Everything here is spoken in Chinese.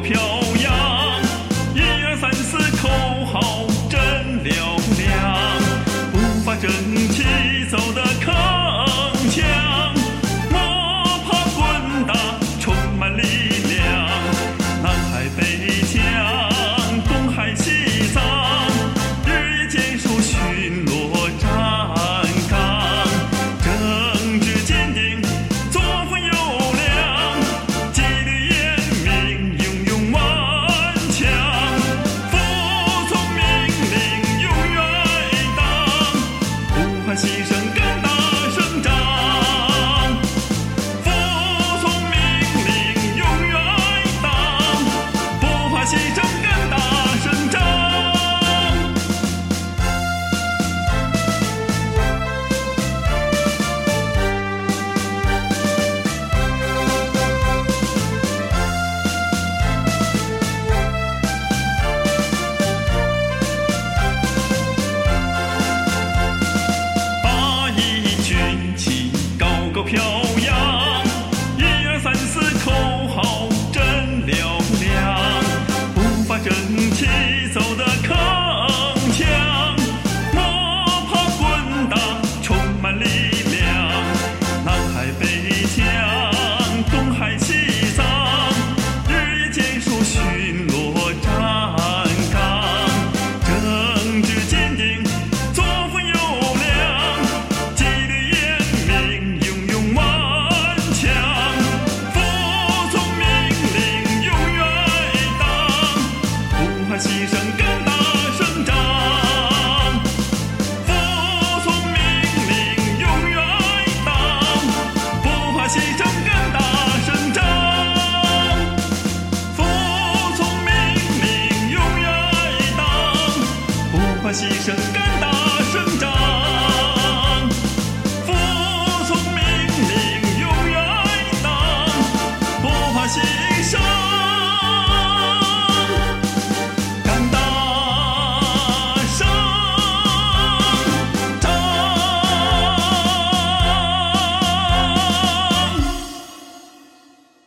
飘。飘扬，一二三四口号真嘹亮，步伐整齐走得铿锵，摸爬滚打充满力量，南海北疆东海西藏，日夜坚守巡逻。我，牺牲。